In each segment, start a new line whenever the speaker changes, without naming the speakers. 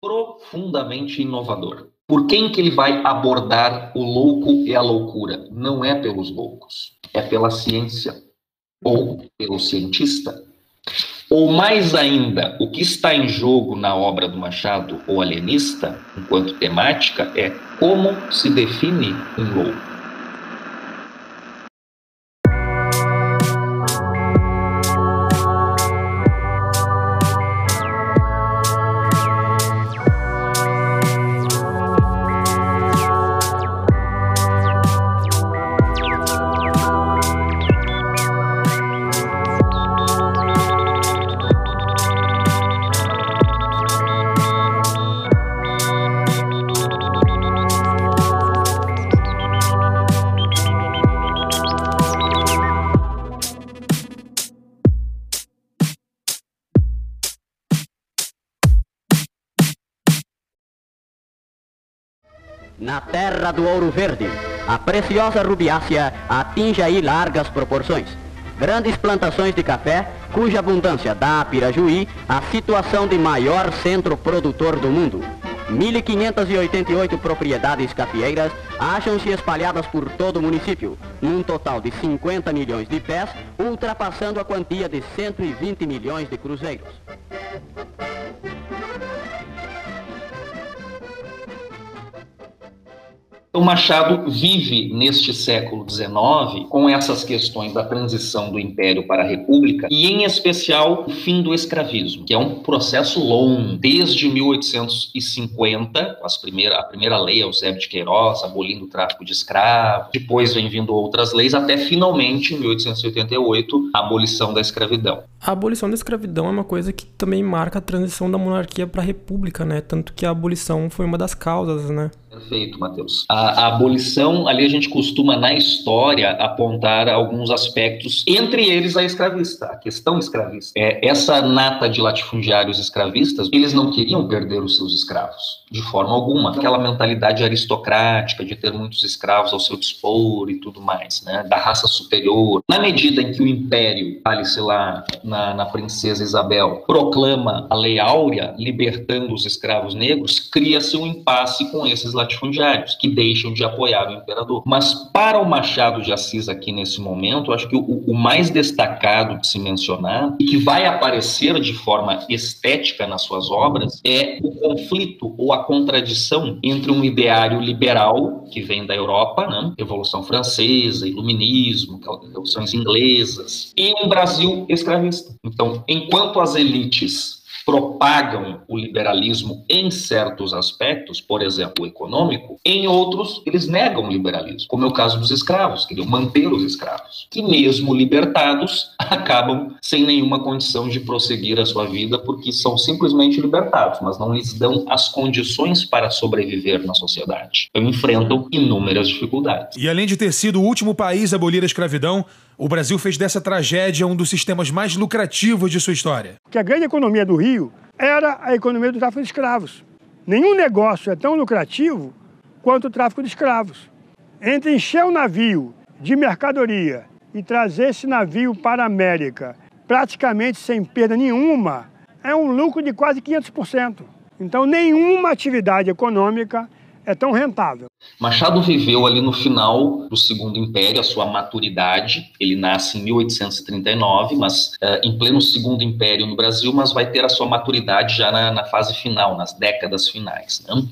profundamente inovador. Por quem que ele vai abordar o louco e a loucura? Não é pelos loucos, é pela ciência ou pelo cientista. Ou mais ainda, o que está em jogo na obra do Machado, O Alienista, enquanto temática, é como se define um louco.
Na terra do ouro verde, a preciosa rubiácea atinge aí largas proporções. Grandes plantações de café, cuja abundância dá a Pirajuí a situação de maior centro produtor do mundo. 1.588 propriedades cafeeiras acham-se espalhadas por todo o município, num total de 50 milhões de pés, ultrapassando a quantia de 120 milhões de cruzeiros.
O Machado vive neste século XIX com essas questões da transição do Império para a República e, em especial, o fim do escravismo, que é um processo longo, desde 1850, as primeira, a primeira lei, Eusébio de Queiroz, abolindo o tráfico de escravos, depois vem vindo outras leis, até finalmente, em 1888, a abolição da escravidão.
A abolição da escravidão é uma coisa que também marca a transição da monarquia para a república, né? Tanto que a abolição foi uma das causas, né?
Perfeito, Matheus. A, a, abolição, ali a gente costuma, na história, apontar alguns aspectos, entre eles a escravista, a questão escravista. É, essa nata de latifundiários escravistas, eles não queriam perder os seus escravos, de forma alguma. Aquela mentalidade aristocrática de ter muitos escravos ao seu dispor e tudo mais, né? Da raça superior. Na medida em que o império, fale-se lá na, na princesa Isabel, proclama a Lei Áurea, libertando os escravos negros, cria-se um impasse com esses latifundiários que deixam de apoiar o imperador. Mas para o Machado de Assis aqui nesse momento, acho que o, o mais destacado de se mencionar, e que vai aparecer de forma estética nas suas obras, é o conflito ou a contradição entre um ideário liberal, que vem da Europa, né? Revolução Francesa, Iluminismo, revoluções inglesas, e um Brasil escravista. Então, enquanto as elites propagam o liberalismo em certos aspectos, por exemplo, o econômico, em outros eles negam o liberalismo, como é o caso dos escravos, queriam manter os escravos, que mesmo libertados acabam sem nenhuma condição de prosseguir a sua vida porque são simplesmente libertados, mas não lhes dão as condições para sobreviver na sociedade. Então enfrentam inúmeras dificuldades.
E além de ter sido o último país a abolir a escravidão, o Brasil fez dessa tragédia um dos sistemas mais lucrativos de sua história.
Que a grande economia do Rio era a economia do tráfico de escravos. Nenhum negócio é tão lucrativo quanto o tráfico de escravos. Entre encher o navio de mercadoria e trazer esse navio para a América praticamente sem perda nenhuma, é um lucro de quase 500%. Então, nenhuma atividade econômica é tão rentável.
Machado viveu ali no final do Segundo Império, a sua maturidade. Ele nasce em 1839, mas uh, em pleno Segundo Império no Brasil, mas vai ter a sua maturidade já na, na fase final, nas décadas finais. Né?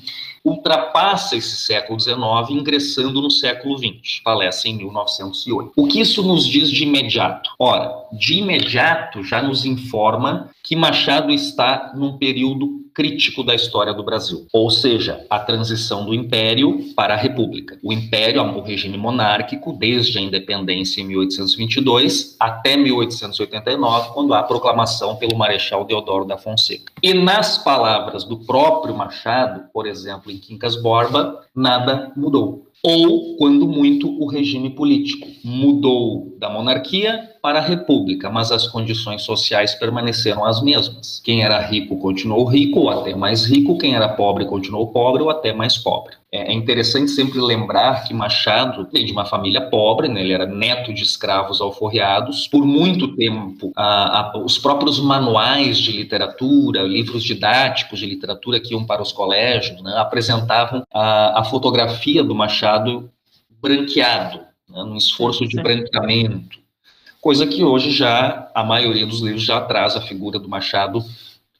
ultrapassa esse século XIX, ingressando no século XX, falece em 1908. O que isso nos diz de imediato? Ora, de imediato já nos informa que Machado está num período crítico da história do Brasil, ou seja, a transição do Império para a República. O Império, o regime monárquico, desde a independência em 1822 até 1889, quando há a proclamação pelo Marechal Deodoro da Fonseca. E nas palavras do próprio Machado, por exemplo, em Quincas Borba, nada mudou ou, quando muito, o regime político. Mudou da monarquia para a república, mas as condições sociais permaneceram as mesmas. Quem era rico continuou rico, ou até mais rico, quem era pobre continuou pobre, ou até mais pobre. É, é interessante sempre lembrar que Machado vem de uma família pobre, né? ele era neto de escravos alforreados. Por muito tempo, a, a, os próprios manuais de literatura, livros didáticos de literatura que iam para os colégios, né? apresentavam a, a fotografia do Machado branqueado, né? num esforço de branqueamento coisa que hoje já a maioria dos livros já traz a figura do Machado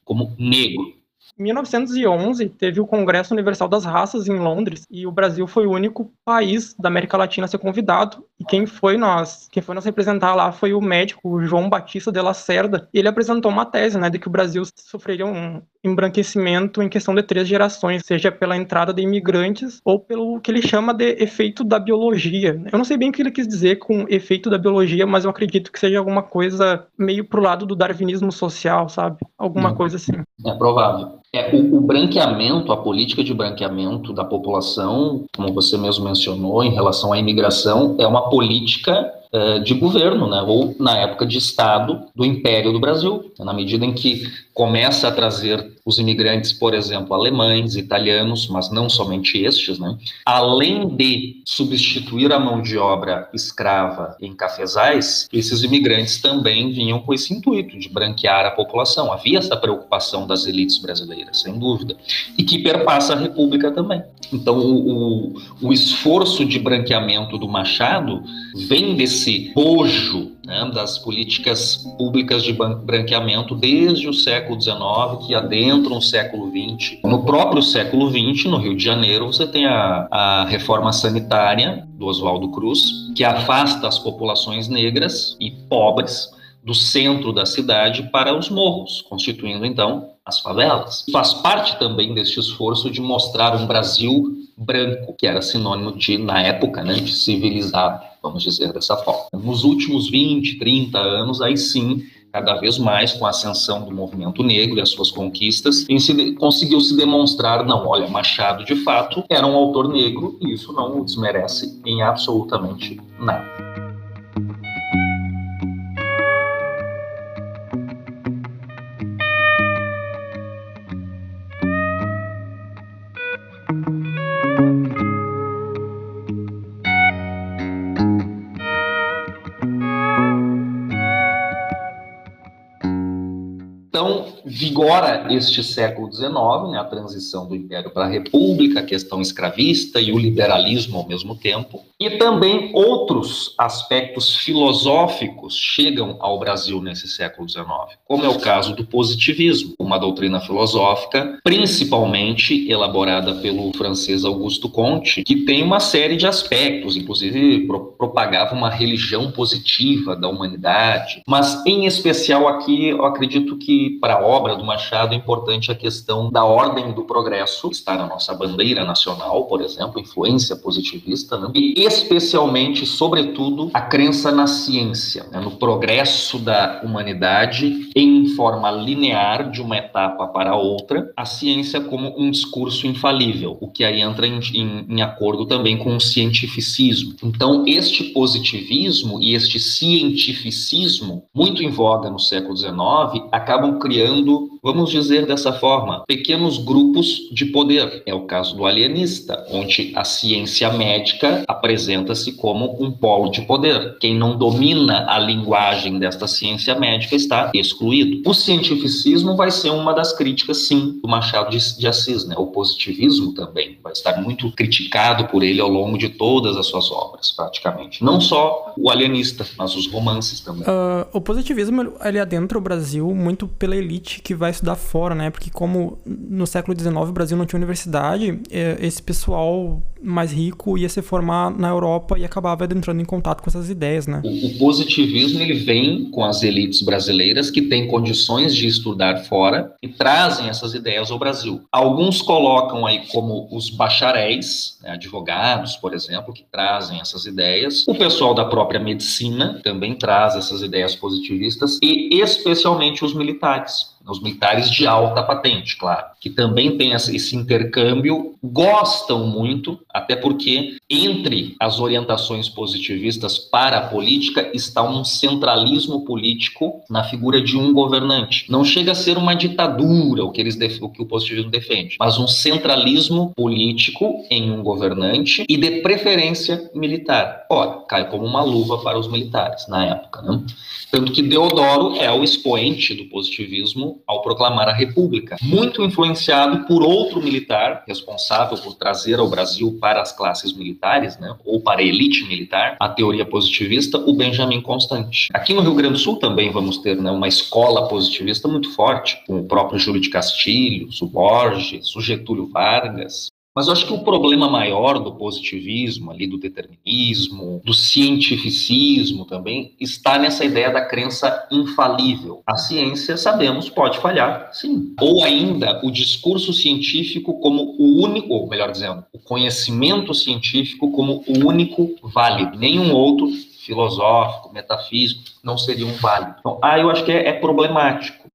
como negro.
Em 1911, teve o Congresso Universal das Raças em Londres e o Brasil foi o único país da América Latina a ser convidado. E quem foi nós, quem foi nos representar lá foi o médico João Batista de Lacerda. E ele apresentou uma tese, né, de que o Brasil sofreria um embranquecimento em questão de três gerações, seja pela entrada de imigrantes ou pelo que ele chama de efeito da biologia. Eu não sei bem o que ele quis dizer com efeito da biologia, mas eu acredito que seja alguma coisa meio pro lado do darwinismo social, sabe? Alguma hum. coisa assim.
É provável. É, o, o, branqueamento, a política de branqueamento da população, como você mesmo mencionou, em relação à imigração, é uma política uh, de governo, né, ou na época de Estado do Império do Brasil, na medida em que começa a trazer os imigrantes, por exemplo, alemães, italianos, mas não somente estes, né? Além de substituir a mão de obra escrava em cafezais, esses imigrantes também vinham com esse intuito de branquear a população. Havia essa preocupação das elites brasileiras, sem dúvida, e que perpassa a República também. Então, o, o, o esforço de branqueamento do Machado vem desse bojo né, das políticas públicas de branqueamento desde o século XIX, que adentram o século XX. No próprio século XX, no Rio de Janeiro, você tem a, a reforma sanitária do Oswaldo Cruz, que afasta as populações negras e pobres do centro da cidade para os morros, constituindo então as favelas. Faz parte também deste esforço de mostrar um Brasil branco, que era sinônimo de, na época, né, de civilizado, vamos dizer dessa forma. Nos últimos 20, 30 anos, aí sim, cada vez mais com a ascensão do movimento negro e as suas conquistas, conseguiu se demonstrar, não, olha, Machado de fato era um autor negro e isso não o desmerece em absolutamente nada. Vigora este século XIX, né, a transição do Império para a República, a questão escravista e o liberalismo ao mesmo tempo. E também outros aspectos filosóficos chegam ao Brasil nesse século XIX, como é o caso do positivismo, uma doutrina filosófica principalmente elaborada pelo francês Augusto Comte, que tem uma série de aspectos, inclusive pro propagava uma religião positiva da humanidade, mas em especial aqui eu acredito que para a obra do Machado é importante a questão da ordem do progresso, que está na nossa bandeira nacional, por exemplo, influência positivista, né? e especialmente, sobretudo, a crença na ciência, né? no progresso da humanidade em forma linear de uma etapa para outra, a ciência como um discurso infalível, o que aí entra em, em, em acordo também com o cientificismo. Então, este positivismo e este cientificismo, muito em voga no século XIX, acabam criando vamos dizer dessa forma, pequenos grupos de poder. É o caso do alienista, onde a ciência médica apresenta-se como um polo de poder. Quem não domina a linguagem desta ciência médica está excluído. O cientificismo vai ser uma das críticas, sim, do Machado de Assis, né? O positivismo também vai estar muito criticado por ele ao longo de todas as suas obras, praticamente. Não só o alienista, mas os romances também. Uh,
o positivismo ele adentra o Brasil muito pela elite que vai estudar fora, né? Porque como no século XIX o Brasil não tinha universidade, é, esse pessoal mais rico ia se formar na Europa e acabava entrando em contato com essas ideias, né?
O, positivismo ele vem com as elites brasileiras que têm condições de estudar fora e trazem essas ideias ao Brasil. Alguns colocam aí como os bacharéis, né, advogados, por exemplo, que trazem essas ideias. O pessoal da própria medicina também traz essas ideias positivistas e especialmente os militares Os militares de alta patente, claro, que também têm esse intercâmbio, gostam muito, até porque entre as orientações positivistas para a política está um centralismo político na figura de um governante. Não chega a ser uma ditadura, o que, eles o, que o positivismo defende, mas um centralismo político em um governante e de preferência militar. Ora, cai como uma luva para os militares na época. Né? Tanto que Deodoro é o expoente do positivismo ao proclamar a República, muito influenciado por outro militar responsável por trazer ao Brasil para as classes militares, né, ou para a elite militar, a teoria positivista, o Benjamin Constant. Aqui no Rio Grande do Sul também vamos ter né, uma escola positivista muito forte, com o próprio Júlio de Castilhos, o Borges, o Getúlio Vargas, mas eu acho que o problema maior do positivismo, ali do determinismo, do cientificismo também, está nessa ideia da crença infalível. A ciência, sabemos, pode falhar, sim. Ou ainda o discurso científico como o único, ou melhor dizendo, o conhecimento científico como o único válido. Nenhum outro filosófico, metafísico, não seria um válido. Então, ah, eu acho que é, é problemático.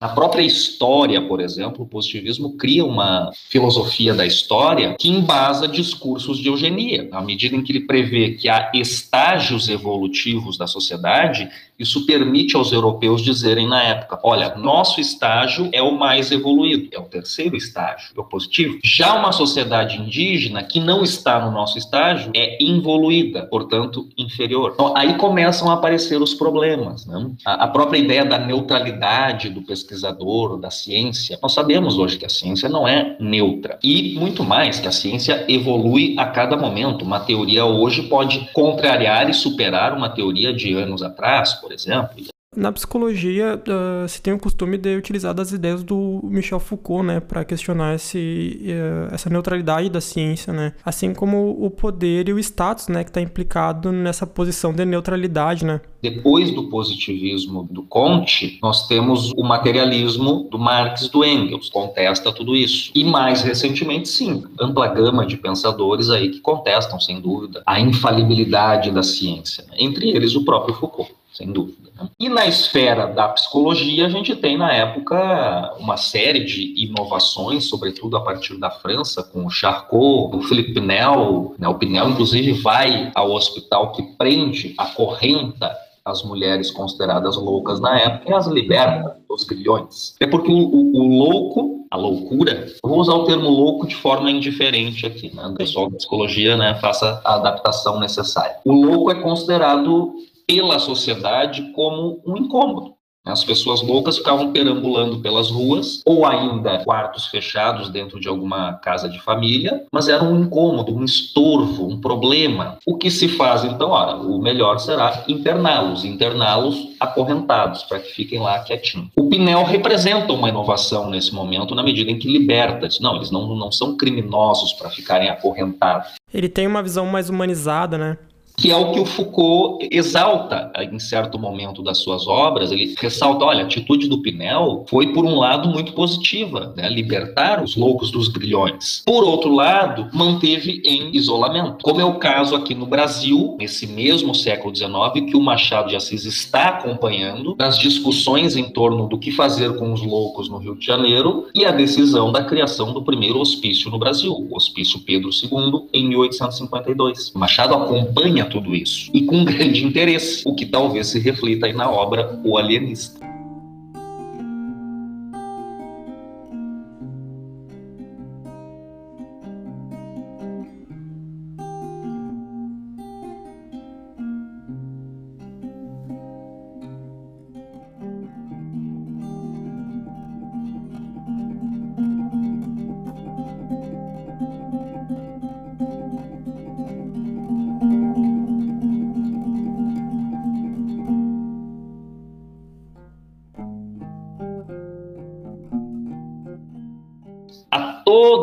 Na própria história, por exemplo, o positivismo cria uma filosofia da história que embasa discursos de eugenia. À medida em que ele prevê que há estágios evolutivos da sociedade, isso permite aos europeus dizerem na época: olha, nosso estágio é o mais evoluído, é o terceiro estágio, é o positivo. Já uma sociedade indígena que não está no nosso estágio é involuída, portanto, inferior. Então, aí começam a aparecer os problemas. Né? A, a própria ideia da neutralidade do pesquisador, da ciência. Nós sabemos hoje que a ciência não é neutra. E muito mais, que a ciência evolui a cada momento. Uma teoria hoje pode contrariar e superar uma teoria de anos atrás por exemplo.
Na psicologia, uh, se tem o costume de utilizar das ideias do Michel Foucault, né, para questionar esse, uh, essa neutralidade da ciência, né, assim como o poder e o status, né, que está implicado nessa posição de neutralidade, né.
Depois do positivismo do Comte, nós temos o materialismo do Marx do Engels, contesta tudo isso. E mais recentemente, sim, ampla gama de pensadores aí que contestam, sem dúvida, a infalibilidade da ciência, né? entre eles o próprio Foucault sem dúvida. Né? E na esfera da psicologia, a gente tem na época uma série de inovações, sobretudo a partir da França, com o Charcot, o Philippe Pinel. Né? O Pinel, inclusive, vai ao hospital que prende, acorrenta as mulheres consideradas loucas na época e as liberta dos grilhões. É porque o, o, o, louco, a loucura, vou usar o termo louco de forma indiferente aqui, né? O pessoal da psicologia, né, faça a adaptação necessária. O louco é considerado pela sociedade como um incômodo. As pessoas loucas ficavam perambulando pelas ruas, ou ainda quartos fechados dentro de alguma casa de família, mas era um incômodo, um estorvo, um problema. O que se faz então? Ora, o melhor será interná-los, interná-los acorrentados, para que fiquem lá quietinhos. O Pinel representa uma inovação nesse momento, na medida em que liberta. Diz, não, eles não, não são criminosos para ficarem acorrentados.
Ele tem uma visão mais humanizada, né?
Que é o que o Foucault exalta em certo momento das suas obras. Ele ressalta: olha, a atitude do Pinel foi, por um lado, muito positiva, né? libertar os loucos dos grilhões. Por outro lado, manteve em isolamento, como é o caso aqui no Brasil, nesse mesmo século XIX, que o Machado de Assis está acompanhando nas discussões em torno do que fazer com os loucos no Rio de Janeiro e a decisão da criação do primeiro hospício no Brasil, o Hospício Pedro II, em 1852. Machado acompanha tudo isso e com grande interesse, o que talvez se reflita aí na obra O Alienista.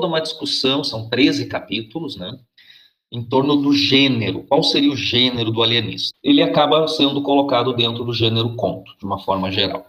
Toda uma discussão, são 13 capítulos, né? Em torno do gênero. Qual seria o gênero do alienista? Ele acaba sendo colocado dentro do gênero conto, de uma forma geral.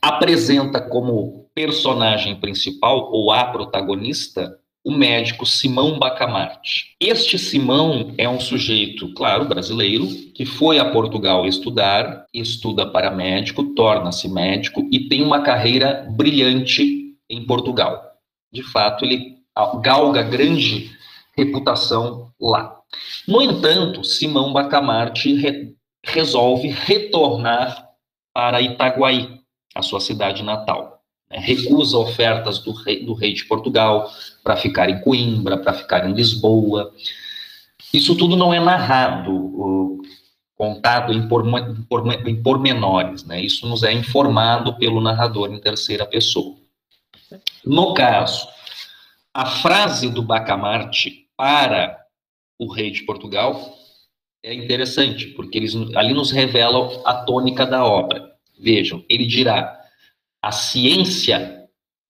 Apresenta como personagem principal, ou a protagonista, o médico Simão Bacamarte. Este Simão é um sujeito, claro, brasileiro, que foi a Portugal estudar, estuda para médico, torna-se médico e tem uma carreira brilhante em Portugal. De fato, ele galga grande reputação lá. No entanto, Simão Bacamarte re resolve retornar para Itaguaí, a sua cidade natal. Né, recusa ofertas do rei, do rei de Portugal para ficar em Coimbra, para ficar em Lisboa. Isso tudo não é narrado, contado em, pormenores, né? Isso nos é informado pelo narrador em terceira pessoa. No caso, a frase do Bacamarte para o rei de Portugal é interessante, porque eles ali nos revelam a tônica da obra. Vejam, ele dirá: a ciência,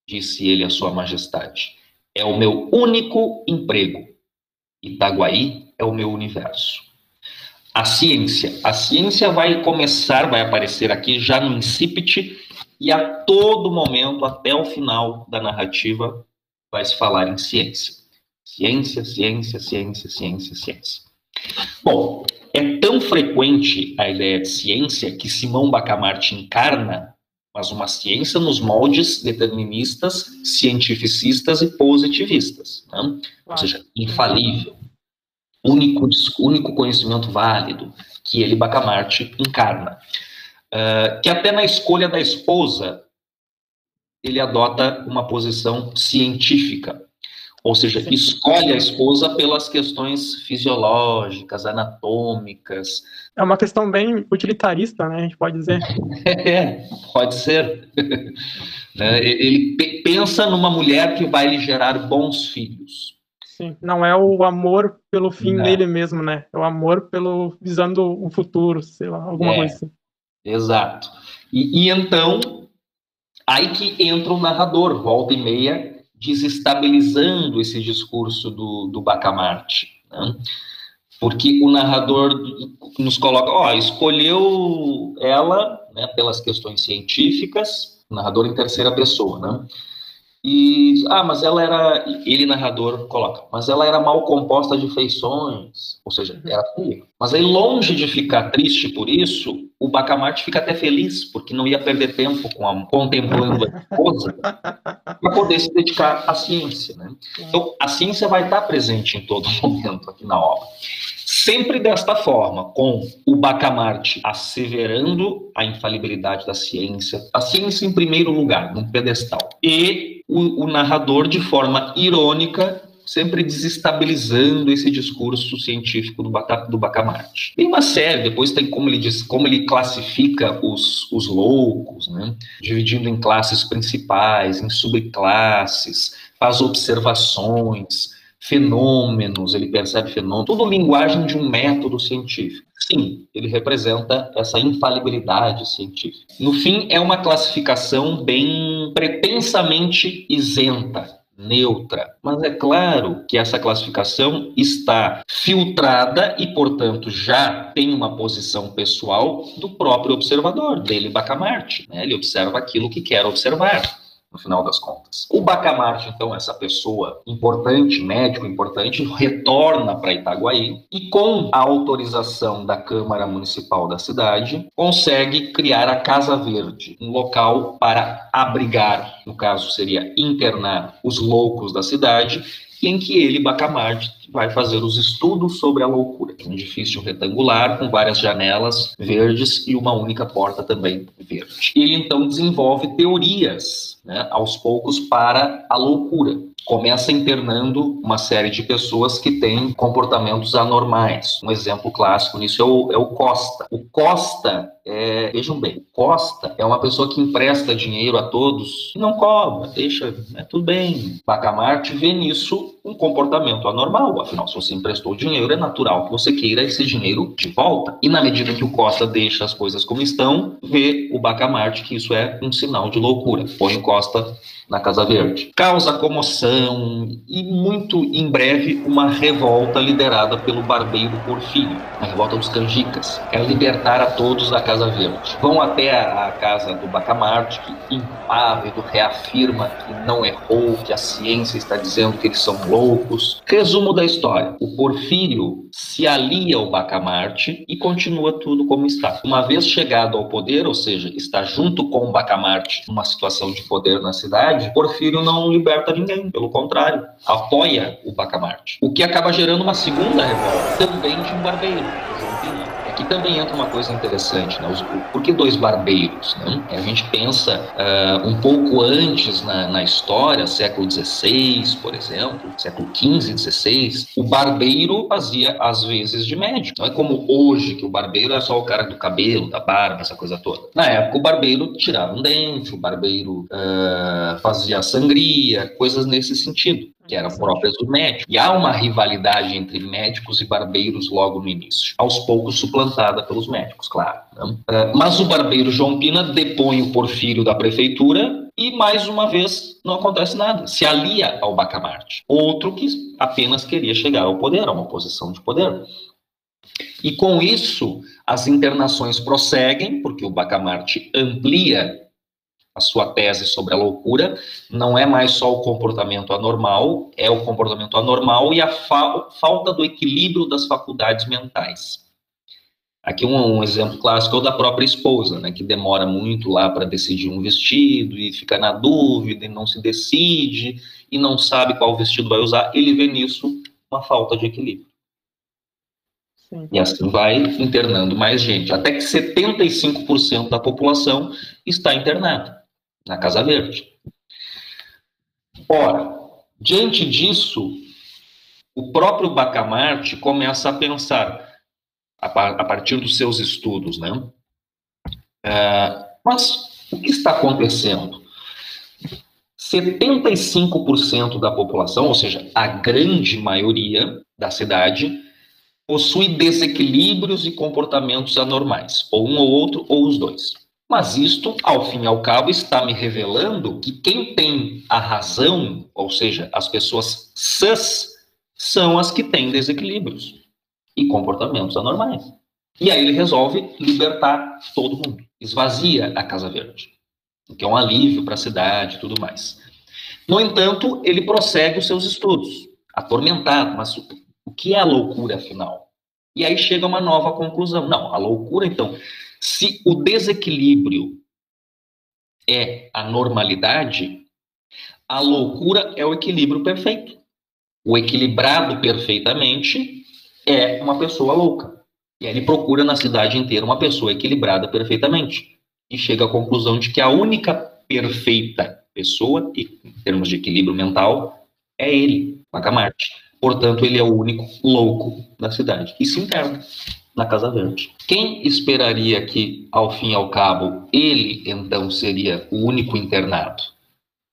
disse ele a Sua Majestade, é o meu único emprego. Itaguaí é o meu universo. A ciência. A ciência vai começar, vai aparecer aqui já no incipit e a todo momento, até o final da narrativa, vai se falar em ciência. Ciência, ciência, ciência, ciência, ciência. Bom, é tão frequente a ideia de ciência que Simão Bacamarte encarna mas uma ciência nos moldes deterministas, cientificistas e positivistas, né? Ou seja, infalível, único, único conhecimento válido que ele, Bacamarte, encarna. Uh, que até na escolha da esposa ele adota uma posição científica, ou seja, escolhe a esposa pelas questões fisiológicas, anatômicas.
É uma questão bem utilitarista, né? A gente pode dizer.
É, pode ser. Né, ele pensa numa mulher que vai lhe gerar bons filhos.
Sim, não é o amor pelo fim não. dele mesmo, né? É o amor pelo visando o futuro, sei lá, alguma é, coisa assim.
Exato. E, e então, aí que entra o narrador, volta e meia, desestabilizando esse discurso do, do Bacamarte. Né? Porque o narrador nos coloca, ó, escolheu ela né, pelas questões científicas, narrador em terceira pessoa, né? E, ah, mas ela era, ele narrador coloca, mas ela era mal composta de feições, ou seja, era feia. Mas aí, longe de ficar triste por isso, o Bacamarte fica até feliz, porque não ia perder tempo com a, contemplando a esposa para poder se dedicar à ciência, né? Então, a ciência vai estar presente em todo momento aqui na obra. Sempre desta forma, com o Bacamarte asseverando a infalibilidade da ciência, a ciência em primeiro lugar, num pedestal, e o, o narrador, de forma irônica, sempre desestabilizando esse discurso científico do, do Bacamarte. Tem uma série, depois tem como ele diz, como ele classifica os, os loucos, né? dividindo em classes principais, em subclasses, faz observações, fenômenos, ele percebe fenômenos, tudo linguagem de um método científico. Sim, ele representa essa infalibilidade científica. No fim, é uma classificação bem pretensamente isenta, neutra. Mas é claro que essa classificação está filtrada e, portanto, já tem uma posição pessoal do próprio observador, dele Bacamarte. Né? Ele observa aquilo que quer observar no final das contas. O Bacamarte, então, essa pessoa importante, médico importante, retorna para Itaguaí e, com a autorização da Câmara Municipal da cidade, consegue criar a Casa Verde, um local para abrigar, no caso seria internar, os loucos da cidade, em que ele, Bacamarte, vai fazer os estudos sobre a loucura. Um edifício retangular com várias janelas verdes e uma única porta também verde. Ele então desenvolve teorias, né, aos poucos, para a loucura começa internando uma série de pessoas que têm comportamentos anormais. Um exemplo clássico nisso é o, é o Costa. O Costa, é, vejam bem, Costa é uma pessoa que empresta dinheiro a todos e não cobra, deixa, é tudo bem. Bacamarte vê nisso um comportamento anormal. Afinal, se você emprestou dinheiro, é natural que você queira esse dinheiro de volta. E na medida que o Costa deixa as coisas como estão, vê o Bacamarte que isso é um sinal de loucura. Põe o Costa na Casa Verde. Causa comoção e, muito em breve, uma revolta liderada pelo barbeiro Porfírio, a revolta dos canjicas. Quer libertar a todos da Casa Verde. Vão até a, casa do Bacamarte, que impávido reafirma que não errou, que a ciência está dizendo que eles são loucos. Resumo da história: o Porfírio se alia ao Bacamarte e continua tudo como está. Uma vez chegado ao poder, ou seja, está junto com o Bacamarte numa situação de poder na cidade, Porfírio não liberta ninguém, pelo contrário, apoia o Bacamarte. O que acaba gerando uma segunda revolta, também de um barbeiro. Aqui também entra uma coisa interessante, né? Os, por que dois barbeiros? Né? A gente pensa uh, um pouco antes na, na, história, século XVI, por exemplo, século XV, XVI, o barbeiro fazia às vezes de médico. Não é como hoje, que o barbeiro é só o cara do cabelo, da barba, essa coisa toda. Na época, o barbeiro tirava um dente, o barbeiro uh, fazia sangria, coisas nesse sentido que eram próprias do médico. E há uma rivalidade entre médicos e barbeiros logo no início, aos poucos suplantada pelos médicos, claro. Né? É, mas o barbeiro João Pina depõe o Porfírio da prefeitura e, mais uma vez, não acontece nada. Se alia ao Bacamarte, outro que apenas queria chegar ao poder, a uma posição de poder. E com isso, as internações prosseguem, porque o Bacamarte amplia a sua tese sobre a loucura, não é mais só o comportamento anormal, é o comportamento anormal e a fa falta do equilíbrio das faculdades mentais. Aqui um, um, exemplo clássico é o da própria esposa, né, que demora muito lá para decidir um vestido e fica na dúvida e não se decide e não sabe qual vestido vai usar. Ele vê nisso uma falta de equilíbrio. Sim. E assim vai internando mais gente, até que 75% da população está internada na Casa Verde. Ora, diante disso, o próprio Bacamarte começa a pensar, a, partir dos seus estudos, né? É, mas o que está acontecendo? 75% da população, ou seja, a grande maioria da cidade, possui desequilíbrios e comportamentos anormais, ou um ou outro, ou os dois. Mas isto, ao fim e ao cabo, está me revelando que quem tem a razão, ou seja, as pessoas sãs, são as que têm desequilíbrios e comportamentos anormais. E aí ele resolve libertar todo mundo, esvazia a Casa Verde, o que é um alívio para a cidade e tudo mais. No entanto, ele prossegue os seus estudos, atormentado, mas o que é a loucura afinal? E aí chega uma nova conclusão. Não, a loucura, então, se o desequilíbrio é a normalidade, a loucura é o equilíbrio perfeito. O equilibrado perfeitamente é uma pessoa louca. E ele procura na cidade inteira uma pessoa equilibrada perfeitamente. E chega à conclusão de que a única perfeita pessoa, em termos de equilíbrio mental, é ele, Macamarte. Portanto, ele é o único louco da cidade. Se interna na Casa Verde. Quem esperaria que, ao fim e ao cabo, ele então seria o único internado?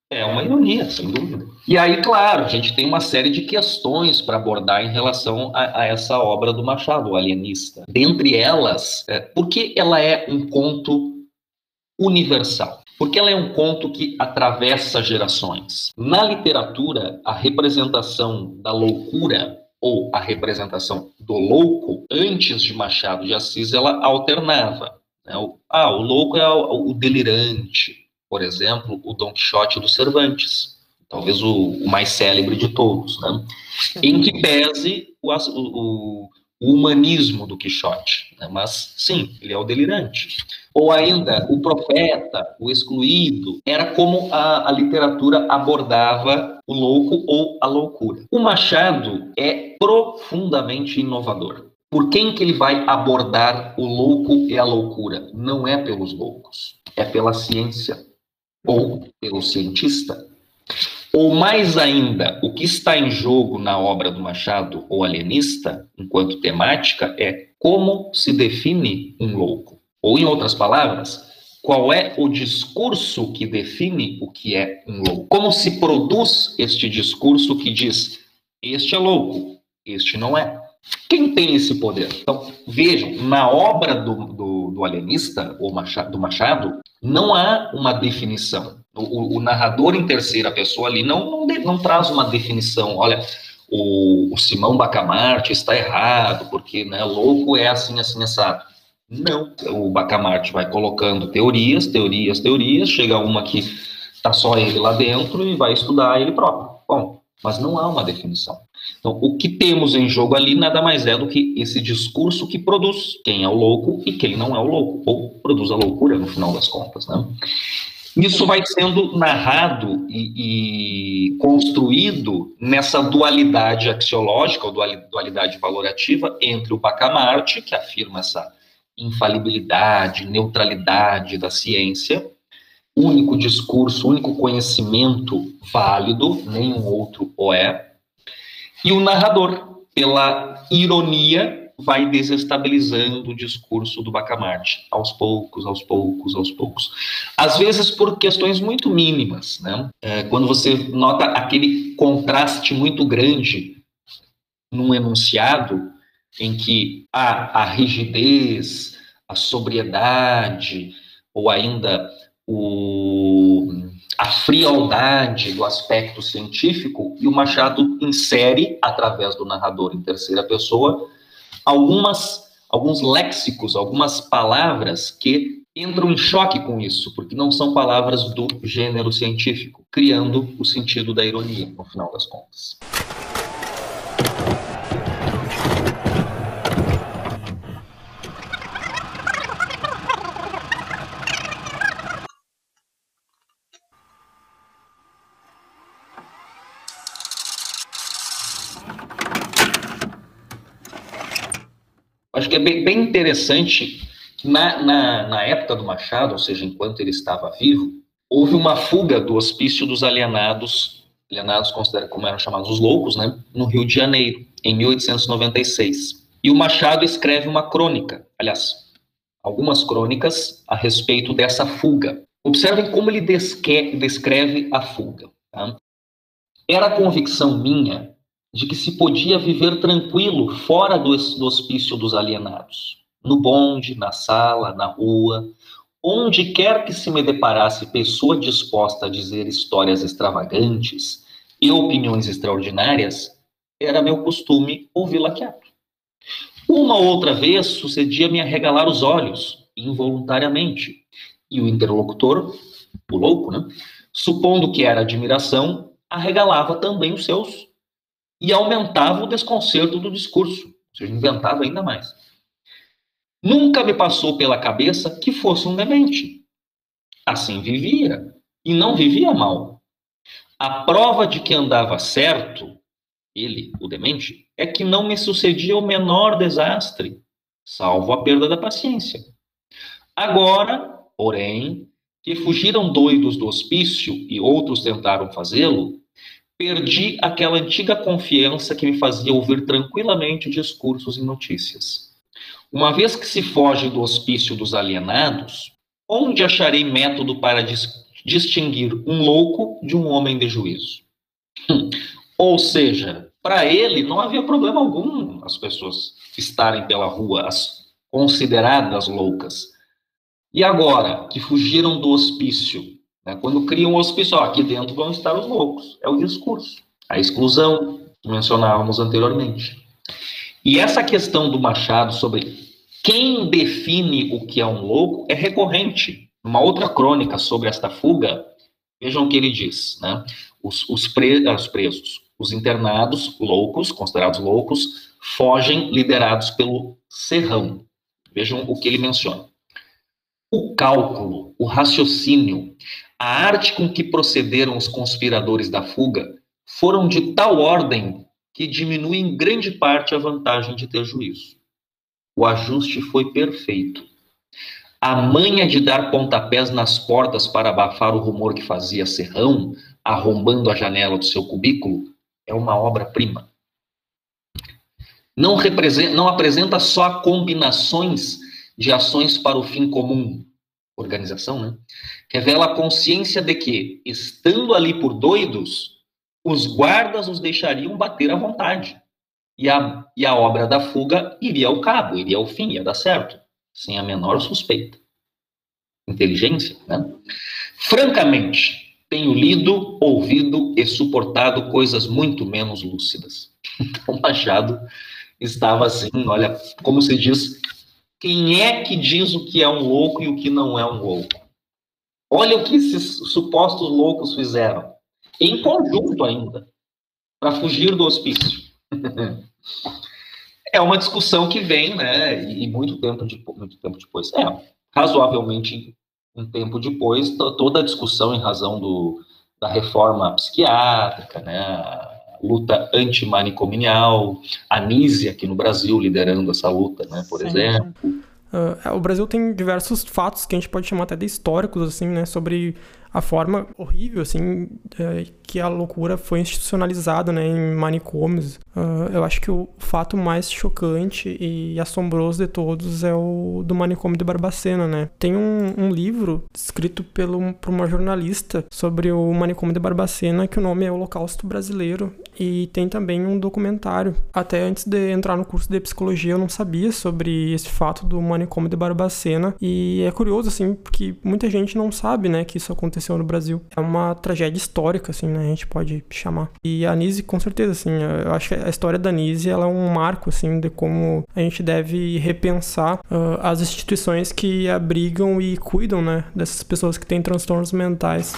É uma ironia, sem dúvida. E aí, claro, a gente tem uma série de questões para abordar em relação a, a, essa obra do Machado, o Alienista. Dentre elas, é, por que ela é um conto universal? Porque ela é um conto que atravessa gerações. Na literatura, a representação da loucura ou a representação do louco, antes de Machado de Assis, ela alternava. Né? Ah, o louco é o, o, delirante, por exemplo, o Don Quixote do Cervantes, talvez o, o mais célebre de todos, né? em que pese o, o, o humanismo do Quixote, né? mas sim, ele é o delirante. Ou ainda, o profeta, o excluído, era como a, a literatura abordava o louco ou a loucura. O Machado é profundamente inovador. Por quem que ele vai abordar o louco e a loucura? Não é pelos loucos, é pela ciência ou pelo cientista. Ou mais ainda, o que está em jogo na obra do Machado, o alienista, enquanto temática, é como se define um louco. Ou, em outras palavras, qual é o discurso que define o que é um louco? Como se produz este discurso que diz este é louco, este não é. Quem tem esse poder? Então, vejam, na obra do, do, do alienista, ou Machado, do Machado, não há uma definição. O, o, narrador em terceira pessoa ali não, não, não traz uma definição. Olha, o, o, Simão Bacamarte está errado, porque né, louco é assim, assim, assado. Não. O Bacamarte vai colocando teorias, teorias, teorias, chega uma que está só ele lá dentro e vai estudar ele próprio. Bom, mas não há uma definição. Então, o que temos em jogo ali nada mais é do que esse discurso que produz quem é o louco e quem não é o louco, ou produz a loucura no final das contas. Né? Isso vai sendo narrado e, e, construído nessa dualidade axiológica, ou dualidade valorativa, entre o Bacamarte, que afirma essa infalibilidade, neutralidade da ciência, único discurso, único conhecimento válido, nenhum outro o é. E o narrador, pela ironia, vai desestabilizando o discurso do Bacamarte, aos poucos, aos poucos, aos poucos. Às vezes por questões muito mínimas, né? É, quando você nota aquele contraste muito grande num enunciado em que há a rigidez, a sobriedade, ou ainda o, a frialdade do aspecto científico, e o Machado insere, através do narrador em terceira pessoa, algumas, alguns léxicos, algumas palavras que entram em choque com isso, porque não são palavras do gênero científico, criando o sentido da ironia, no final das contas. Acho que é bem, bem interessante que na, na, na, época do Machado, ou seja, enquanto ele estava vivo, houve uma fuga do hospício dos alienados, alienados considerados como eram chamados os loucos, né, no Rio de Janeiro, em 1896. E o Machado escreve uma crônica, aliás, algumas crônicas a respeito dessa fuga. Observem como ele descreve a fuga. Tá? Era convicção minha de que se podia viver tranquilo fora do, do hospício dos alienados, no bonde, na sala, na rua, onde quer que se me deparasse pessoa disposta a dizer histórias extravagantes e opiniões extraordinárias, era meu costume ouvi-la quieto. Uma outra vez sucedia-me arregalar os olhos, involuntariamente, e o interlocutor, o louco, né, supondo que era admiração, arregalava também os seus e aumentava o desconcerto do discurso, ou seja, inventava ainda mais. Nunca me passou pela cabeça que fosse um demente. Assim vivia, e não vivia mal. A prova de que andava certo, ele, o demente, é que não me sucedia o menor desastre, salvo a perda da paciência. Agora, porém, que fugiram doidos do hospício e outros tentaram fazê-lo, perdi aquela antiga confiança que me fazia ouvir tranquilamente discursos e notícias. Uma vez que se foge do hospício dos alienados, onde acharei método para dis distinguir um louco de um homem de juízo? Hum. Ou seja, para ele não havia problema algum as pessoas estarem pela rua, as consideradas loucas. E agora que fugiram do hospício né? Quando criam um hospício, ó, aqui dentro vão estar os loucos. É o discurso. A exclusão, que mencionávamos anteriormente. E essa questão do Machado sobre quem define o que é um louco é recorrente. Uma outra crônica sobre esta fuga, vejam o que ele diz. Né? Os, os, pre, os presos, os internados loucos, considerados loucos, fogem liderados pelo serrão. Vejam o que ele menciona. O cálculo, o raciocínio, a arte com que procederam os conspiradores da fuga foram de tal ordem que diminui em grande parte a vantagem de ter juízo. O ajuste foi perfeito. A manha de dar pontapés nas portas para abafar o rumor que fazia Serrão, arrombando a janela do seu cubículo, é uma obra-prima. Não, não apresenta só combinações de ações para o fim comum, organização, né? Revela a consciência de que, estando ali por doidos, os guardas os deixariam bater à vontade. E a, e a obra da fuga iria ao cabo, iria ao fim, ia dar certo, sem a menor suspeita. Inteligência, né? Francamente, tenho lido, ouvido e suportado coisas muito menos lúcidas. Então, Machado estava assim, olha, como se diz, quem é que diz o que é um louco e o que não é um louco? Olha o que esses supostos loucos fizeram, em conjunto ainda, para fugir do hospício. é uma discussão que vem, né, e muito tempo, de, muito tempo depois, é, razoavelmente um tempo depois, toda a discussão em razão do, da reforma psiquiátrica, né, luta antimanicomial, a Nise aqui no Brasil liderando essa luta, né, por Sim. exemplo.
Uh, o Brasil tem diversos fatos que a gente pode chamar até de históricos, assim, né, sobre a forma horrível, assim, é, que a loucura foi institucionalizada, né, em manicômios. Uh, eu acho que o fato mais chocante e assombroso de todos é o do manicômio de Barbacena, né. Tem um, um livro escrito pelo, por uma jornalista sobre o manicômio de Barbacena, que o nome é Holocausto Brasileiro, e tem também um documentário. Até antes de entrar no curso de psicologia, eu não sabia sobre esse fato do manicômio de Barbacena, e é curioso, assim, porque muita gente não sabe, né, que isso aconteceu aconteceu no Brasil. É uma tragédia histórica, assim, né? A gente pode chamar. E a Nise, com certeza, assim, eu acho que a história da Nise, ela é um marco, assim, de como a gente deve repensar uh, as instituições que abrigam e cuidam, né, dessas pessoas que têm transtornos mentais.